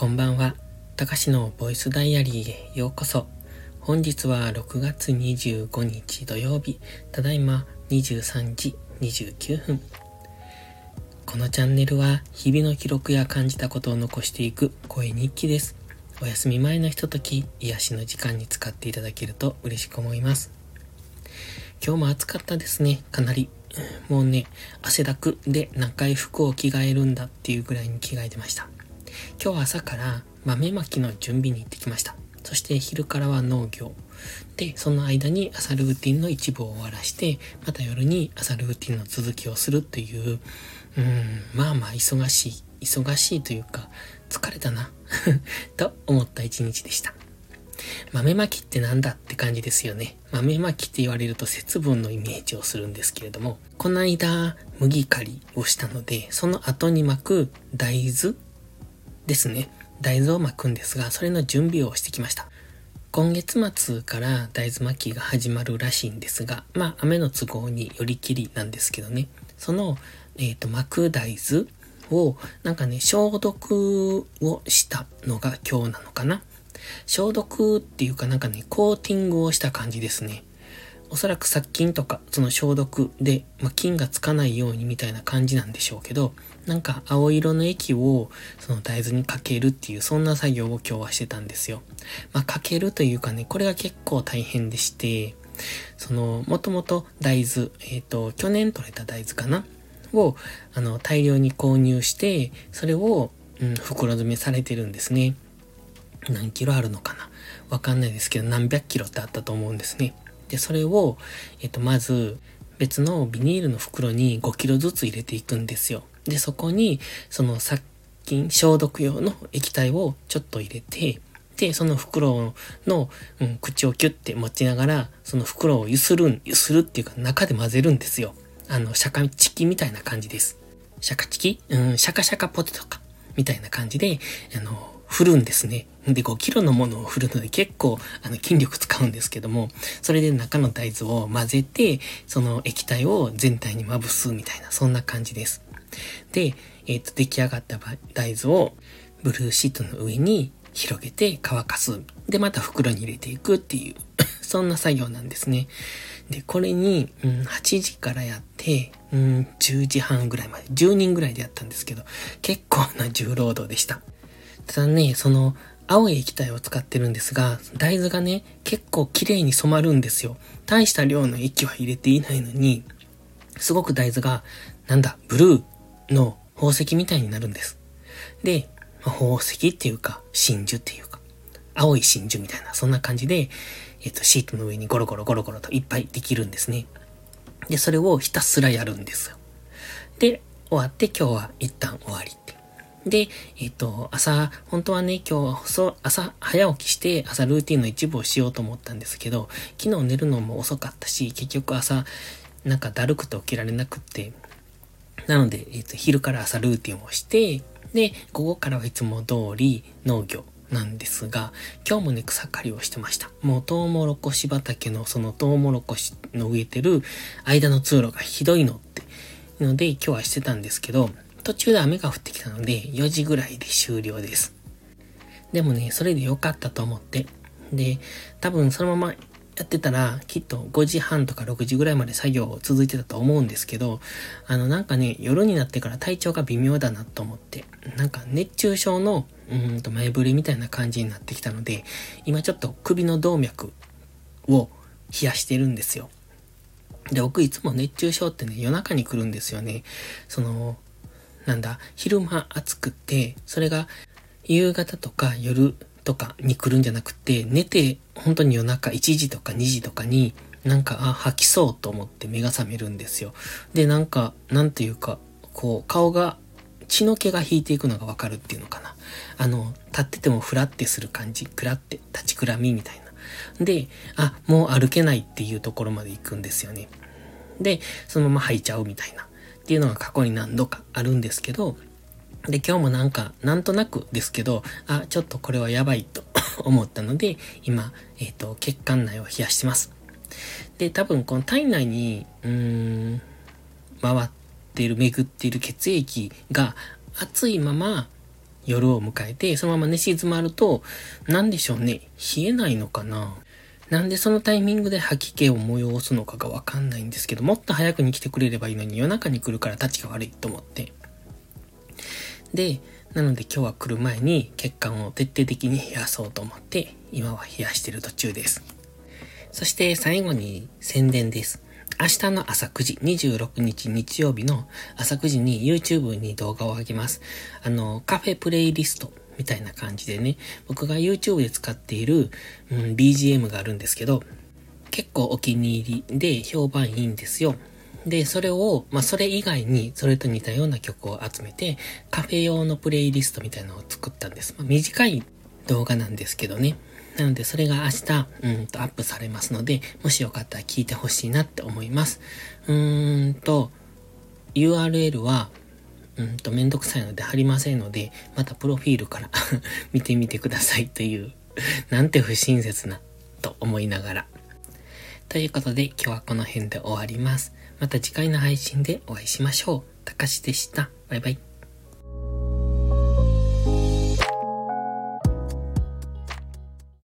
こんばんは。たかしのボイスダイアリーへようこそ。本日は6月25日土曜日、ただいま23時29分。このチャンネルは日々の記録や感じたことを残していく声日記です。お休み前のひととき、癒しの時間に使っていただけると嬉しく思います。今日も暑かったですね、かなり。もうね、汗だくで何回服を着替えるんだっていうぐらいに着替えてました。今日朝から豆まきの準備に行ってきました。そして昼からは農業。で、その間に朝ルーティンの一部を終わらして、また夜に朝ルーティンの続きをするという、うーん、まあまあ忙しい、忙しいというか、疲れたな と思った一日でした。豆まきってなんだって感じですよね。豆まきって言われると節分のイメージをするんですけれども、この間麦刈りをしたので、その後に巻く大豆ですね。大豆を巻くんですが、それの準備をしてきました。今月末から大豆巻きが始まるらしいんですが、まあ雨の都合によりきりなんですけどね、その、えっ、ー、と、巻く大豆を、なんかね、消毒をしたのが今日なのかな。消毒っていうかなんかね、コーティングをした感じですね。おそらく殺菌とか、その消毒で、まあ、菌がつかないようにみたいな感じなんでしょうけど、なんか青色の液をその大豆にかけるっていう、そんな作業を今日はしてたんですよ。まあ、かけるというかね、これが結構大変でして、その、もともと大豆、えっ、ー、と、去年取れた大豆かな？を、あの、大量に購入して、それを、うん、袋詰めされてるんですね。何キロあるのかな？わかんないですけど、何百キロってあったと思うんですね。で、それを、えっと、まず、別のビニールの袋に5キロずつ入れていくんですよ。で、そこに、その殺菌、消毒用の液体をちょっと入れて、で、その袋の、うん、口をキュッて持ちながら、その袋をゆするん、ゆするっていうか中で混ぜるんですよ。あの、シャカチキみたいな感じです。シャカチキ？うん、シャカシャカポテトか。みたいな感じで、あの、振るんですね。で、5キロのものを振るので結構、あの、筋力使うんですけども、それで中の大豆を混ぜて、その液体を全体にまぶすみたいな、そんな感じです。で、えっ、ー、と、出来上がった大豆を、ブルーシートの上に広げて乾かす。で、また袋に入れていくっていう そんな作業なんですね。で、これに、うん、8時からやって、うん、10時半ぐらいまで、10人ぐらいでやったんですけど、結構な重労働でした。ただね、その、青い液体を使ってるんですが、大豆がね、結構綺麗に染まるんですよ。大した量の液は入れていないのに、すごく大豆が、なんだ、ブルーの宝石みたいになるんです。で、まあ、宝石っていうか、真珠っていうか、青い真珠みたいな、そんな感じで、えっ、と、シートの上にゴロゴロゴロゴロといっぱいできるんですね。で、それをひたすらやるんですよ。で、終わって今日は一旦終わり。で、えっ、と、朝、本当はね、今日、そ、朝、早起きして、朝ルーティンの一部をしようと思ったんですけど、昨日寝るのも遅かったし、結局朝、なんかだるくて起きられなくって、なので、えっ、と、昼から朝ルーティンをして、で、午後からはいつも通り農業なんですが、今日もね、草刈りをしてました。もうトウモロコシ畑のそのトウモロコシの植えてる間の通路がひどいのって、ので今日はしてたんですけど、途中で雨が降ってきたので、4時ぐらいで終了です。でもね、それで良かったと思って。で、多分そのままやってたら、きっと5時半とか6時ぐらいまで作業続いてたと思うんですけど、あのなんかね、夜になってから体調が微妙だなと思って、なんか熱中症の、うんと前触れみたいな感じになってきたので、今ちょっと首の動脈を冷やしてるんですよ。で、僕いつも熱中症ってね、夜中に来るんですよね。その、なんだ、昼間暑くて、それが夕方とか夜とかに来るんじゃなくて、寝て本当に夜中1時とか2時とかになんか、あ、吐きそうと思って目が覚めるんですよ。で、なんか、なんていうか、こう、顔が、血の気が引いていくのがわかるっていうのかな。あの、立っててもふらってする感じ、くらって、立ちくらみみたいな。で、あ、もう歩けないっていうところまで行くんですよね。で、そのまま吐いちゃうみたいな。っていうのが過去に何度かあるんですけど、で、今日もなんか、なんとなくですけど、あ、ちょっとこれはやばいと 思ったので、今、えっ、ー、と、血管内を冷やしてます。で、多分この体内に、うーん、回っている、巡っている血液が熱いまま、夜を迎えて、そのまま寝静まると、なんでしょうね、冷えないのかななんでそのタイミングで吐き気を催すのかがわかんないんですけど、もっと早くに来てくれればいいのに夜中に来るから立ちが悪いと思って。で、なので今日は来る前に血管を徹底的に冷やそうと思って、今は冷やしてる途中です。そして最後に宣伝です。明日の朝9時、26日日曜日の朝9時に YouTube に動画を上げます。あの、カフェプレイリストみたいな感じでね、僕が YouTube で使っている、うん、BGM があるんですけど、結構お気に入りで評判いいんですよ。で、それを、まあ、それ以外に、それと似たような曲を集めて、カフェ用のプレイリストみたいなのを作ったんです。まあ、短い動画なんですけどね。なので、それが明日、うんとアップされますので、もしよかったら聞いてほしいなって思います。うーんと、URL は、うんとめんどくさいので貼りませんので、またプロフィールから 見てみてくださいという、なんて不親切な、と思いながら。ということで、今日はこの辺で終わります。また次回の配信でお会いしましょう。たかしでした。バイバイ。